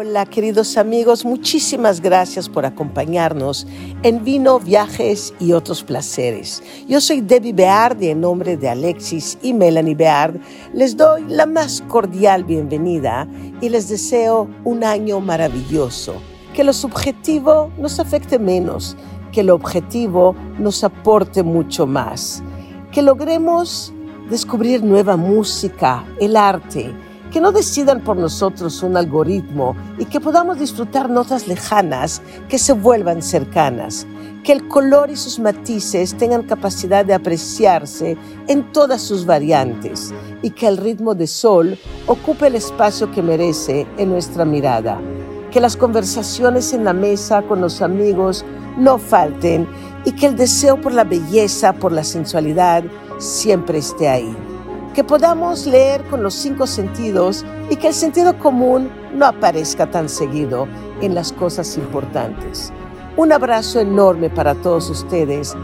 Hola queridos amigos, muchísimas gracias por acompañarnos en Vino, Viajes y otros placeres. Yo soy Debbie Beard y en nombre de Alexis y Melanie Beard les doy la más cordial bienvenida y les deseo un año maravilloso. Que lo subjetivo nos afecte menos, que lo objetivo nos aporte mucho más. Que logremos descubrir nueva música, el arte, que no decidan por nosotros un algoritmo y que podamos disfrutar notas lejanas que se vuelvan cercanas, que el color y sus matices tengan capacidad de apreciarse en todas sus variantes y que el ritmo de sol ocupe el espacio que merece en nuestra mirada, que las conversaciones en la mesa con los amigos no falten y que el deseo por la belleza, por la sensualidad, siempre esté ahí que podamos leer con los cinco sentidos y que el sentido común no aparezca tan seguido en las cosas importantes. Un abrazo enorme para todos ustedes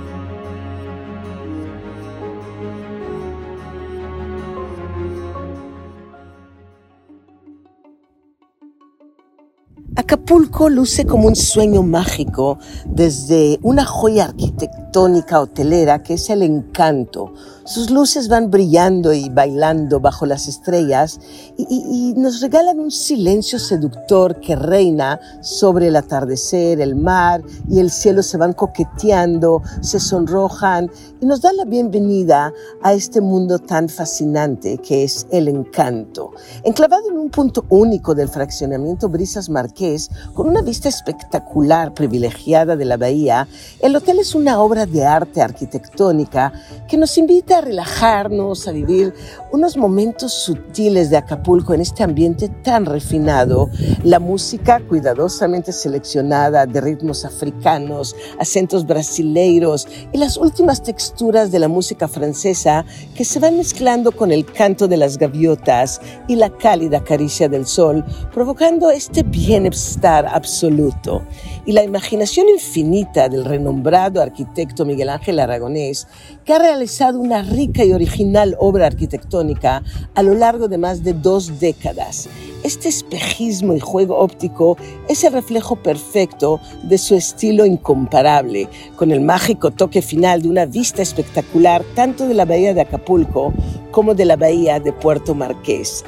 Acapulco luce como un sueño mágico desde una joya arquitectónica hotelera que es el encanto. Sus luces van brillando y bailando bajo las estrellas y, nos regalan un silencio seductor que reina sobre el atardecer, el mar y el cielo se van coqueteando, se sonrojan y nos dan la bienvenida a este mundo tan fascinante que es el encanto. Enclavado en un punto único del fraccionamiento Brisas Marqués, con una vista espectacular, privilegiada de la bahía, el hotel es una obra de arte arquitectónica que nos invita a relajarnos, a vivir unos momentos sutiles de Acapulco en este ambiente tan refinado. La música cuidadosamente seleccionada de ritmos africanos, acentos brasileiros y las últimas texturas de la música francesa que se van mezclando con el canto de las gaviotas y la cálida caricia del sol, provocando este bien estar absoluto y la imaginación infinita del renombrado arquitecto Miguel Ángel Aragonés, que ha realizado una rica y original obra arquitectónica a lo largo de más de dos décadas. Este espejismo y juego óptico es el reflejo perfecto de su estilo incomparable, con el mágico toque final de una vista espectacular tanto de la bahía de Acapulco como de la bahía de Puerto Marqués.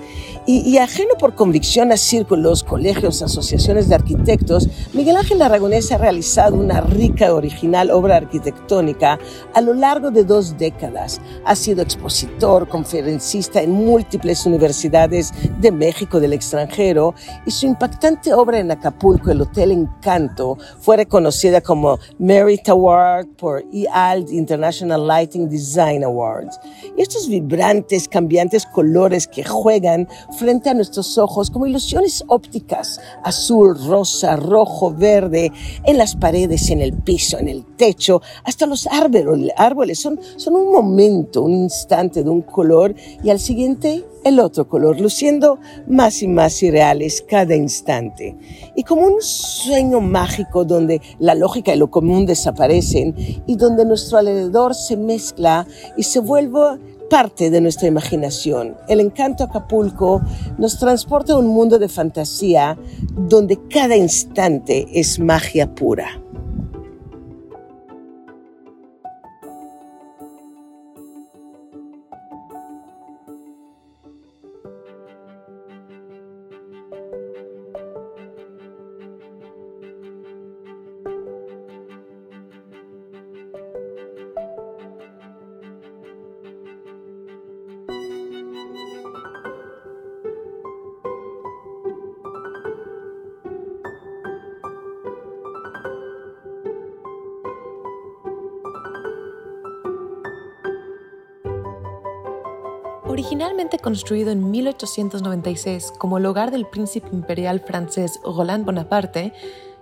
Y, ajeno por convicción a círculos, colegios, asociaciones de arquitectos, Miguel Ángel Aragonés ha realizado una rica y original obra arquitectónica a lo largo de dos décadas. Ha sido expositor, conferencista en múltiples universidades de México del extranjero y su impactante obra en Acapulco, el Hotel Encanto, fue reconocida como Merit Award por EALD International Lighting Design Awards. Y estos vibrantes, cambiantes colores que juegan frente a nuestros ojos como ilusiones ópticas, azul, rosa, rojo, verde, en las paredes, en el piso, en el techo, hasta los árboles, son, son un momento, un instante de un color y al siguiente el otro color, luciendo más y más irreales cada instante. Y como un sueño mágico donde la lógica y lo común desaparecen y donde nuestro alrededor se mezcla y se vuelve parte de nuestra imaginación. El encanto Acapulco nos transporta a un mundo de fantasía donde cada instante es magia pura. Originalmente construido en 1896 como el hogar del príncipe imperial francés Roland Bonaparte,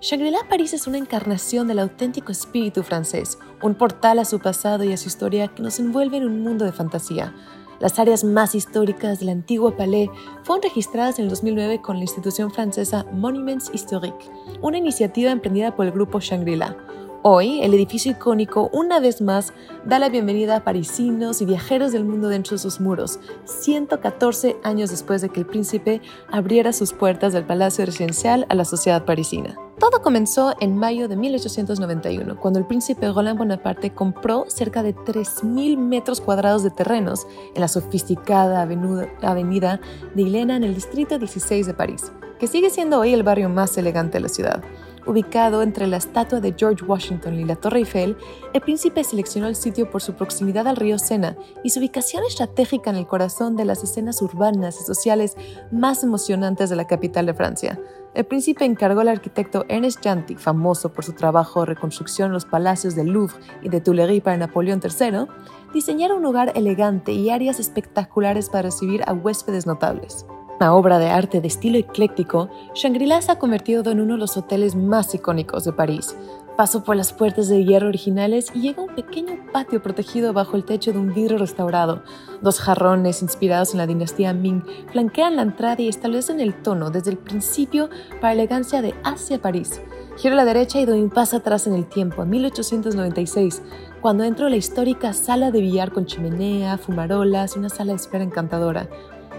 Shangri-La París es una encarnación del auténtico espíritu francés, un portal a su pasado y a su historia que nos envuelve en un mundo de fantasía. Las áreas más históricas del antiguo palais fueron registradas en el 2009 con la institución francesa Monuments Historiques, una iniciativa emprendida por el grupo Shangri-La Hoy, el edificio icónico una vez más da la bienvenida a parisinos y viajeros del mundo dentro de sus muros, 114 años después de que el príncipe abriera sus puertas del palacio residencial a la sociedad parisina. Todo comenzó en mayo de 1891, cuando el príncipe Roland Bonaparte compró cerca de 3.000 metros cuadrados de terrenos en la sofisticada avenida de Hilena en el distrito 16 de París, que sigue siendo hoy el barrio más elegante de la ciudad. Ubicado entre la estatua de George Washington y la Torre Eiffel, el príncipe seleccionó el sitio por su proximidad al río Sena y su ubicación estratégica en el corazón de las escenas urbanas y sociales más emocionantes de la capital de Francia. El príncipe encargó al arquitecto Ernest Janty, famoso por su trabajo de reconstrucción en los palacios del Louvre y de Tuileries para Napoleón III, diseñar un lugar elegante y áreas espectaculares para recibir a huéspedes notables. Una obra de arte de estilo ecléctico, Shangri-La se ha convertido en uno de los hoteles más icónicos de París. Paso por las puertas de hierro originales y llega a un pequeño patio protegido bajo el techo de un vidrio restaurado. Dos jarrones inspirados en la dinastía Ming flanquean la entrada y establecen el tono desde el principio para elegancia de hacia París. Giro a la derecha y doy un paso atrás en el tiempo, a 1896, cuando entro a la histórica sala de billar con chimenea, fumarolas y una sala de espera encantadora.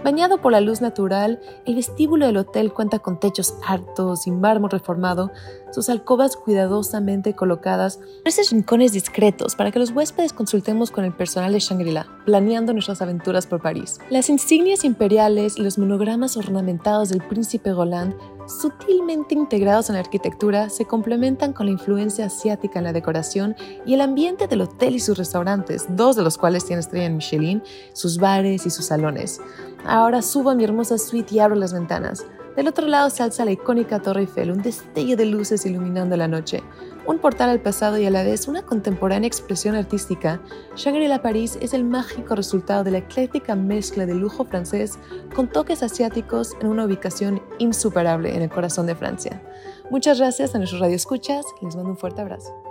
Bañado por la luz natural, el vestíbulo del hotel cuenta con techos altos y mármol reformado, sus alcobas cuidadosamente colocadas, esos rincones discretos para que los huéspedes consultemos con el personal de Shangri-La, planeando nuestras aventuras por París. Las insignias imperiales y los monogramas ornamentados del príncipe Roland sutilmente integrados en la arquitectura, se complementan con la influencia asiática en la decoración y el ambiente del hotel y sus restaurantes, dos de los cuales tienen estrella en Michelin, sus bares y sus salones. Ahora subo a mi hermosa suite y abro las ventanas. Del otro lado se alza la icónica Torre Eiffel, un destello de luces iluminando la noche. Un portal al pasado y a la vez una contemporánea expresión artística, Shangri-La París es el mágico resultado de la ecléctica mezcla de lujo francés con toques asiáticos en una ubicación insuperable en el corazón de Francia. Muchas gracias a nuestros radioescuchas, les mando un fuerte abrazo.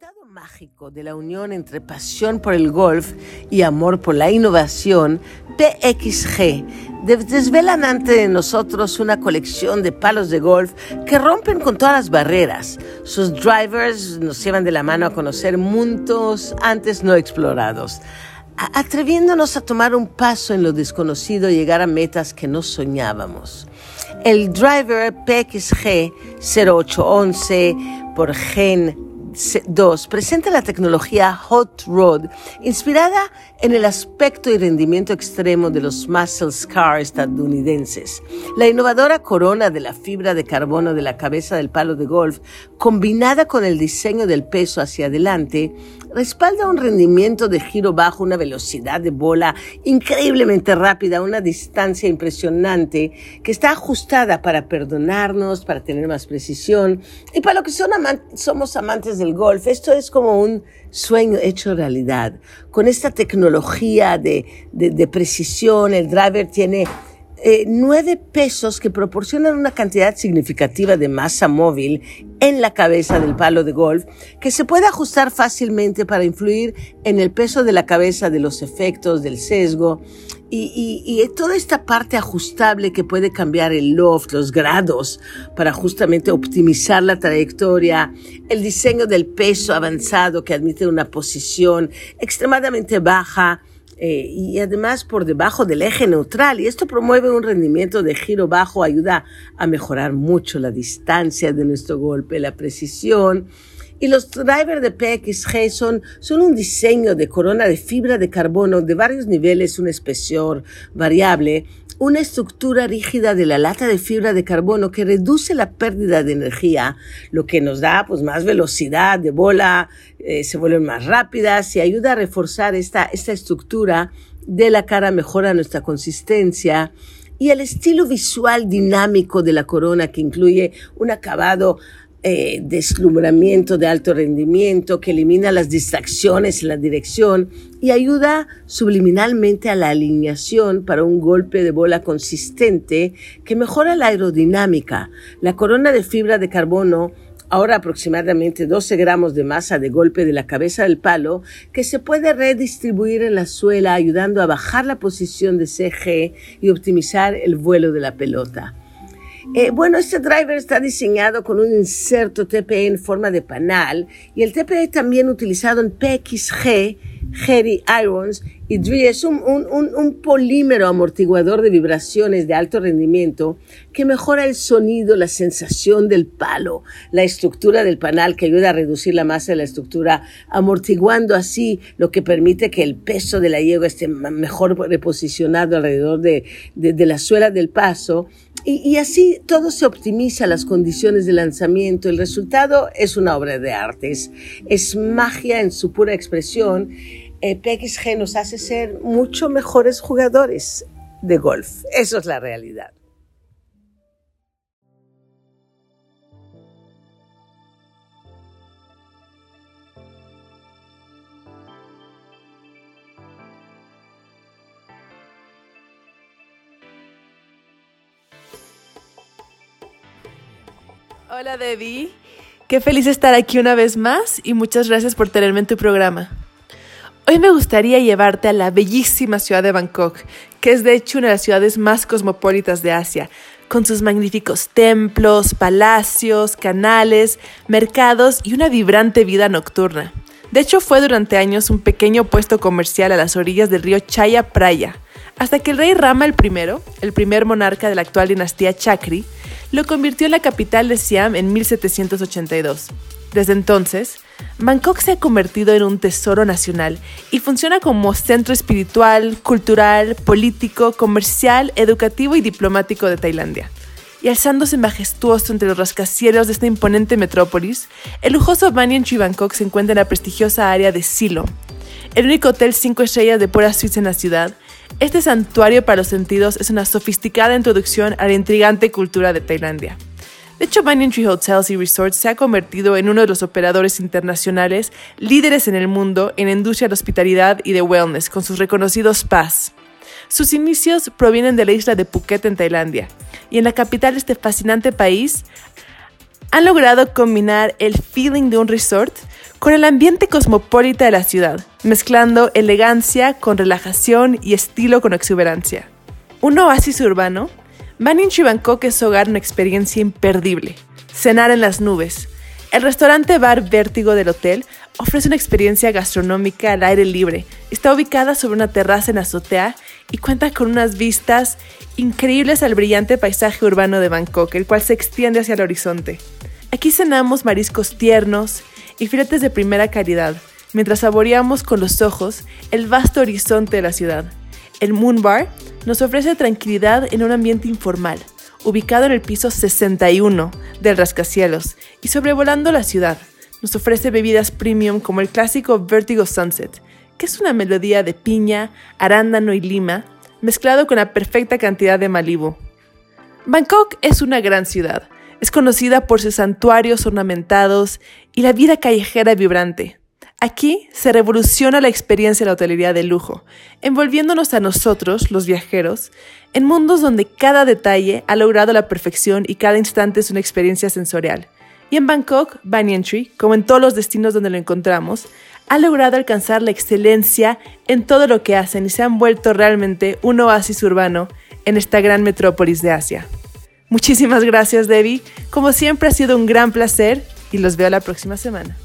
Resultado mágico de la unión entre pasión por el golf y amor por la innovación, PXG desvelan ante nosotros una colección de palos de golf que rompen con todas las barreras. Sus drivers nos llevan de la mano a conocer mundos antes no explorados atreviéndonos a tomar un paso en lo desconocido y llegar a metas que no soñábamos. El driver PXG 0811 por Gen 2 presenta la tecnología Hot Rod, inspirada en el aspecto y rendimiento extremo de los muscle cars estadounidenses. La innovadora corona de la fibra de carbono de la cabeza del palo de golf, combinada con el diseño del peso hacia adelante, respalda un rendimiento de giro bajo, una velocidad de bola increíblemente rápida, una distancia impresionante que está ajustada para perdonarnos, para tener más precisión y para lo que son somos amantes del golf. Esto es como un sueño hecho realidad. Con esta tecnología de, de precisión, el driver tiene eh, nueve pesos que proporcionan una cantidad significativa de masa móvil en la cabeza del palo de golf que se puede ajustar fácilmente para influir en el peso de la cabeza, de los efectos, del sesgo. Y, toda esta parte ajustable que puede cambiar el loft, los grados para justamente optimizar la trayectoria, el diseño del peso avanzado que admite una posición extremadamente baja eh, y además por debajo del eje neutral. Y esto promueve un rendimiento de giro bajo, ayuda a mejorar mucho la distancia de nuestro golpe, la precisión. Y los drivers de PXG son, son un diseño de corona de fibra de carbono de varios niveles, un espesor variable una estructura rígida de la lata de fibra de carbono que reduce la pérdida de energía, lo que nos da pues más velocidad de bola, eh, se vuelven más rápidas y ayuda a reforzar esta, esta estructura de la cara, mejora nuestra consistencia y el estilo visual dinámico de la corona que incluye un acabado eh, deslumbramiento de alto rendimiento que elimina las distracciones en la dirección y ayuda subliminalmente a la alineación para un golpe de bola consistente que mejora la aerodinámica. La corona de fibra de carbono Ahora aproximadamente 12 gramos de masa de golpe de la cabeza del palo que se puede redistribuir en la suela ayudando a bajar la posición de CG y optimizar el vuelo de la pelota. Eh, bueno, este driver está diseñado con un inserto TPE en forma de panal y el TPE también utilizado en PXG, Jerry Irons y DRI es un, un, polímero amortiguador de vibraciones de alto rendimiento que mejora el sonido, la sensación del palo, la estructura del panal que ayuda a reducir la masa de la estructura, amortiguando así lo que permite que el peso de la yegua esté mejor reposicionado alrededor de, de la suela del paso y, así todo se optimiza las condiciones de lanzamiento. El resultado es una obra de arte, es, magia en su pura expresión. Eh, PXG nos hace ser mucho mejores jugadores de golf. Eso es la realidad. Hola Debbie, qué feliz estar aquí una vez más y muchas gracias por tenerme en tu programa. Hoy me gustaría llevarte a la bellísima ciudad de Bangkok, que es de hecho una de las ciudades más cosmopolitas de Asia, con sus magníficos templos, palacios, canales, mercados y una vibrante vida nocturna. De hecho, fue durante años un pequeño puesto comercial a las orillas del río Chaya Praya, hasta que el rey Rama I, el primer monarca de la actual dinastía Chakri, lo convirtió en la capital de Siam en 1782. Desde entonces, Bangkok se ha convertido en un tesoro nacional y funciona como centro espiritual, cultural, político, comercial, educativo y diplomático de Tailandia. Y alzándose majestuoso entre los rascacielos de esta imponente metrópolis, el lujoso Banyan Tree Bangkok se encuentra en la prestigiosa área de Silo, el único hotel cinco estrellas de pura suiza en la ciudad, este santuario para los sentidos es una sofisticada introducción a la intrigante cultura de Tailandia. De hecho, Banyan Tree Hotels y Resorts se ha convertido en uno de los operadores internacionales líderes en el mundo en la industria de hospitalidad y de wellness, con sus reconocidos spas. Sus inicios provienen de la isla de Phuket en Tailandia, y en la capital de este fascinante país han logrado combinar el feeling de un resort con el ambiente cosmopolita de la ciudad, mezclando elegancia con relajación y estilo con exuberancia. Un oasis urbano, Banyan Bangkok es hogar una experiencia imperdible. Cenar en las nubes. El restaurante bar Vértigo del hotel ofrece una experiencia gastronómica al aire libre. Está ubicada sobre una terraza en azotea y cuenta con unas vistas increíbles al brillante paisaje urbano de Bangkok, el cual se extiende hacia el horizonte. Aquí cenamos mariscos tiernos y filetes de primera calidad, mientras saboreamos con los ojos el vasto horizonte de la ciudad. El Moon Bar nos ofrece tranquilidad en un ambiente informal, ubicado en el piso 61 del rascacielos y sobrevolando la ciudad. Nos ofrece bebidas premium como el clásico Vertigo Sunset, que es una melodía de piña, arándano y lima, mezclado con la perfecta cantidad de Malibu. Bangkok es una gran ciudad, es conocida por sus santuarios ornamentados y la vida callejera vibrante. Aquí se revoluciona la experiencia de la hotelería de lujo, envolviéndonos a nosotros, los viajeros, en mundos donde cada detalle ha logrado la perfección y cada instante es una experiencia sensorial. Y en Bangkok, Banyan Tree, como en todos los destinos donde lo encontramos, ha logrado alcanzar la excelencia en todo lo que hacen y se han vuelto realmente un oasis urbano en esta gran metrópolis de Asia. Muchísimas gracias, Debbie. Como siempre ha sido un gran placer y los veo la próxima semana.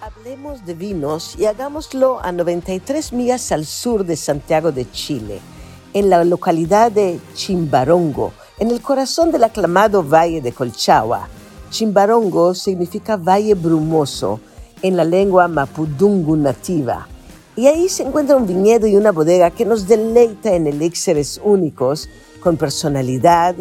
Hablemos de vinos y hagámoslo a 93 millas al sur de Santiago de Chile, en la localidad de Chimbarongo en el corazón del aclamado Valle de Colchagua, Chimbarongo significa valle brumoso en la lengua mapudungu nativa. Y ahí se encuentra un viñedo y una bodega que nos deleita en elixires únicos con personalidad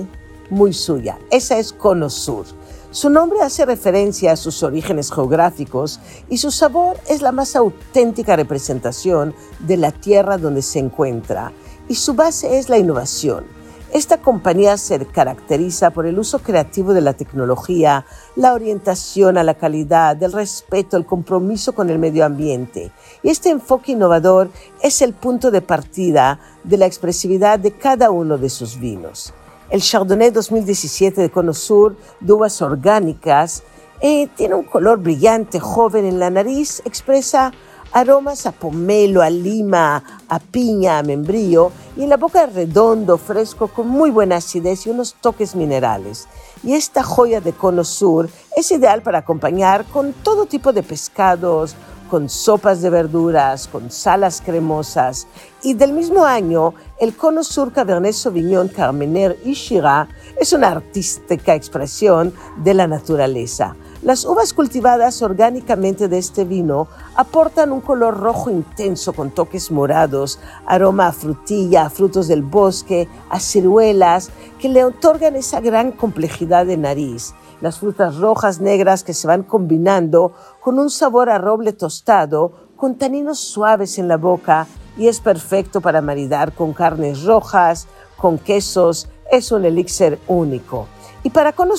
muy suya. Esa es Cono Sur. Su nombre hace referencia a sus orígenes geográficos y su sabor es la más auténtica representación de la tierra donde se encuentra. Y su base es la innovación Esta compañía se caracteriza por el uso creativo de la tecnología, la orientación a la calidad, el respeto, el compromiso con el medio ambiente. Y este enfoque innovador es el punto de partida de la expresividad de cada uno de sus vinos. El Chardonnay 2017 de Cono Sur, de uvas orgánicas, eh, tiene un color brillante, joven en la nariz, expresa aromas a pomelo, a lima, a piña, a membrillo y la boca redondo, fresco, con muy buena acidez y unos toques minerales. Y esta joya de cono sur es ideal para acompañar con todo tipo de pescados, con sopas de verduras, con salas cremosas. Y del mismo año, el cono sur Cabernet Sauvignon Carmener y Shiraz es una artística expresión de la naturaleza. Las uvas cultivadas orgánicamente de este vino aportan un color rojo intenso con toques morados, aroma a frutilla, a frutos del bosque, a ciruelas, que le otorgan esa gran complejidad de nariz. Las frutas rojas, negras que se van combinando con un sabor a roble tostado, con taninos suaves en la boca y es perfecto para maridar con carnes rojas, con quesos, es un elixir único. Y para Cono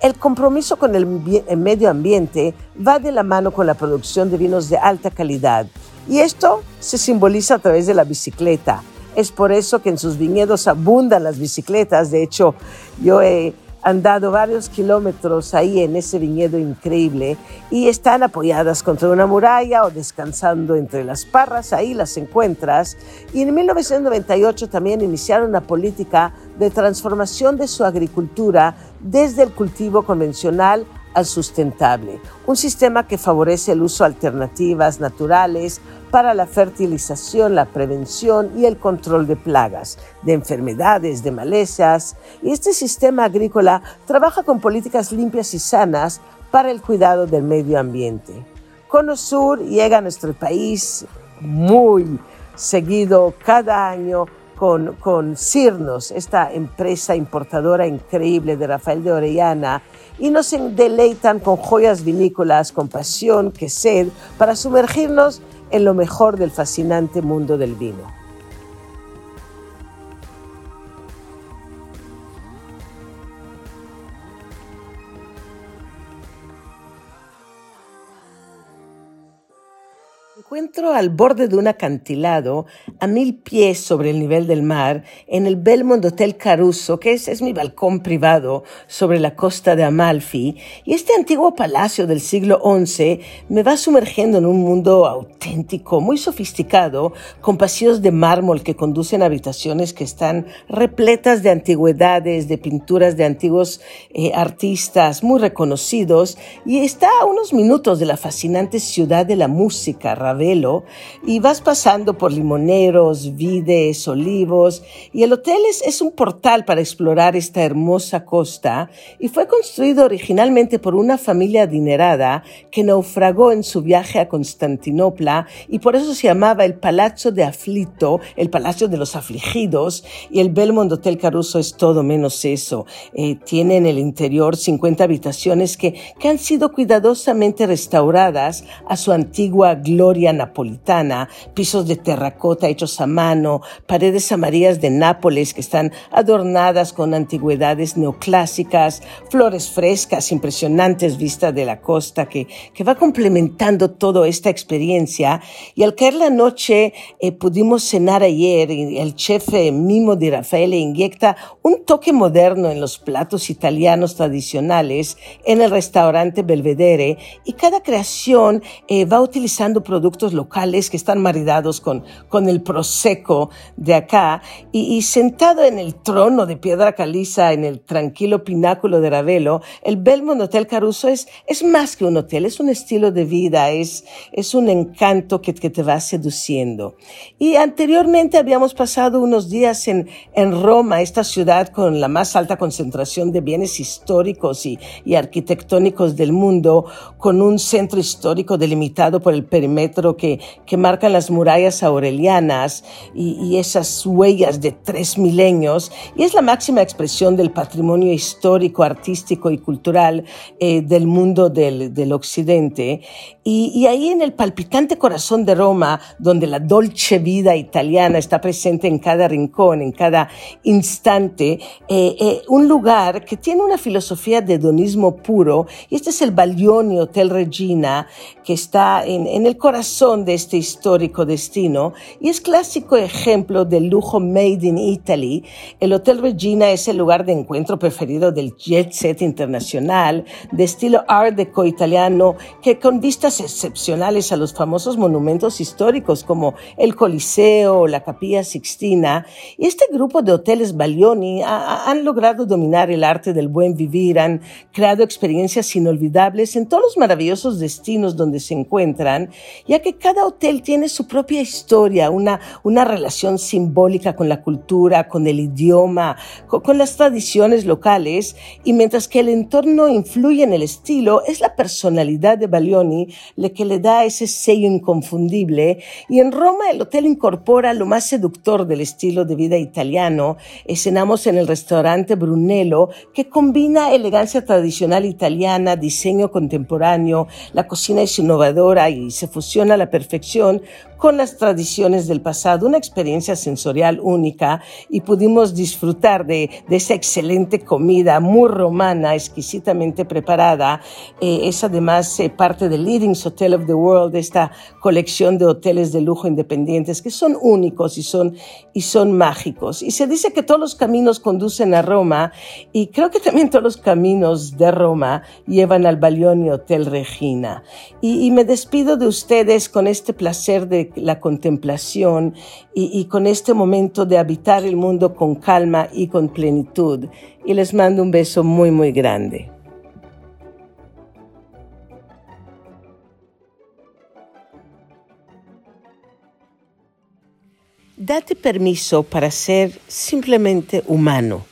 el compromiso con el medio ambiente va de la mano con la producción de vinos de alta calidad. Y esto se simboliza a través de la bicicleta. Es por eso que en sus viñedos abundan las bicicletas. De hecho, yo he han dado varios kilómetros ahí en ese viñedo increíble y están apoyadas contra una muralla o descansando entre las parras, ahí las encuentras. Y en 1998 también iniciaron una política de transformación de su agricultura desde el cultivo convencional al sustentable, un sistema que favorece el uso de alternativas naturales para la fertilización, la prevención y el control de plagas, de enfermedades, de malezas. Y este sistema agrícola trabaja con políticas limpias y sanas para el cuidado del medio ambiente. Cono Sur llega a nuestro país muy seguido cada año con, con Cirnos, esta empresa importadora increíble de Rafael de Orellana, y nos deleitan con joyas vinícolas, con pasión, que sed, para sumergirnos en lo mejor del fascinante mundo del vino. Encuentro al borde de un acantilado a mil pies sobre el nivel del mar en el Belmont Hotel Caruso, que es, es mi balcón privado sobre la costa de Amalfi, y este antiguo palacio del siglo XI me va sumergiendo en un mundo auténtico, muy sofisticado, con pasillos de mármol que conducen a habitaciones que están repletas de antigüedades, de pinturas de antiguos eh, artistas muy reconocidos, y está a unos minutos de la fascinante ciudad de la música, velo y vas pasando por limoneros, vides, olivos y el hotel es, es un portal para explorar esta hermosa costa y fue construido originalmente por una familia adinerada que naufragó en su viaje a Constantinopla y por eso se llamaba el Palazzo de Aflito, el Palacio de los Afligidos y el Belmont Hotel Caruso es todo menos eso. Eh, tiene en el interior 50 habitaciones que, que han sido cuidadosamente restauradas a su antigua gloria napolitana, pisos de terracota hechos a mano, paredes amarillas de Nápoles que están adornadas con antigüedades neoclásicas, flores frescas, impresionantes vistas de la costa que, que va complementando toda esta experiencia. Y al caer la noche eh, pudimos cenar ayer y el chef eh, Mimo de Rafael inyecta un toque moderno en los platos italianos tradicionales en el restaurante Belvedere y cada creación eh, va utilizando productos locales que están maridados con, con el prosecco de acá y, sentado en el trono de piedra caliza en el tranquilo pináculo de Ravelo, el Belmont Hotel Caruso es, es más que un hotel, es un estilo de vida, es, es un encanto que, que te va seduciendo. Y anteriormente habíamos pasado unos días en, en Roma, esta ciudad con la más alta concentración de bienes históricos y, y arquitectónicos del mundo, con un centro histórico delimitado por el perímetro que, que marcan las murallas aurelianas y, esas huellas de tres milenios, y es la máxima expresión del patrimonio histórico, artístico y cultural eh, del mundo del, del occidente. Y, y, ahí en el palpitante corazón de Roma, donde la dolce vida italiana está presente en cada rincón, en cada instante, eh, eh, un lugar que tiene una filosofía de hedonismo puro, y este es el Baglioni Hotel Regina, que está en, en el corazón de este histórico destino, y es clásico ejemplo del lujo made in Italy. El Hotel Regina es el lugar de encuentro preferido del jet set internacional, de estilo art deco italiano, que con vistas excepcionales a los famosos monumentos históricos como el Coliseo o la Capilla Sixtina. Y este grupo de hoteles Balioni han logrado dominar el arte del buen vivir, han creado experiencias inolvidables en todos los maravillosos destinos donde se encuentran, ya que cada hotel tiene su propia historia, una, una relación simbólica con la cultura, con el idioma, con, con las tradiciones locales, y mientras que el entorno influye en el estilo, es la personalidad de Balioni le que le da ese sello inconfundible. Y en Roma el hotel incorpora lo más seductor del estilo de vida italiano. Escenamos en el restaurante Brunello, que combina elegancia tradicional italiana, diseño contemporáneo, la cocina es innovadora y se fusiona a la perfección con las tradiciones del pasado, una experiencia sensorial única y pudimos disfrutar de, esa excelente comida muy romana, exquisitamente preparada. Eh, es además eh, parte del Leading Hotel of the World, esta colección de hoteles de lujo independientes que son únicos y son, y son mágicos. Y se dice que todos los caminos conducen a Roma y creo que también todos los caminos de Roma llevan al Balioni Hotel Regina. y me despido de ustedes con este placer de la contemplación y, con este momento de habitar el mundo con calma y con plenitud. Y les mando un beso muy, muy grande. Date permiso para ser simplemente humano.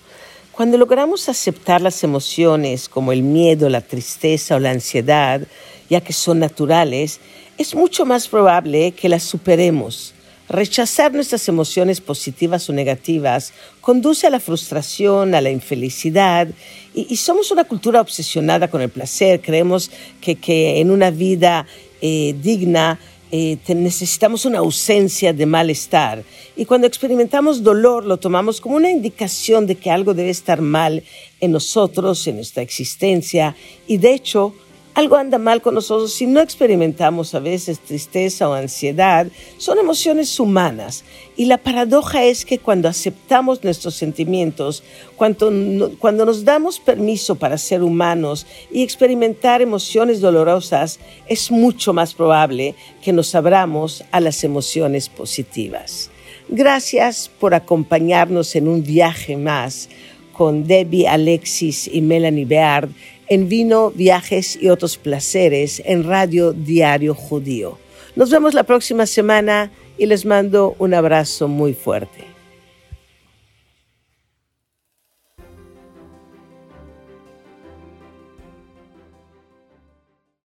Cuando logramos aceptar las emociones como el miedo, la tristeza o la ansiedad, ya que son naturales, es mucho más probable que las superemos. Rechazar nuestras emociones positivas o negativas conduce a la frustración, a la infelicidad y, somos una cultura obsesionada con el placer. Creemos que, en una vida eh, digna eh, necesitamos una ausencia de malestar y cuando experimentamos dolor lo tomamos como una indicación de que algo debe estar mal en nosotros, en nuestra existencia y de hecho algo anda mal con nosotros si no experimentamos a veces tristeza o ansiedad. Son emociones humanas. Y la paradoja es que cuando aceptamos nuestros sentimientos, cuando, cuando nos damos permiso para ser humanos y experimentar emociones dolorosas, es mucho más probable que nos abramos a las emociones positivas. Gracias por acompañarnos en un viaje más con Debbie, Alexis y Melanie Beard en vino, viajes y otros placeres en Radio Diario Judío. Nos vemos la próxima semana y les mando un abrazo muy fuerte.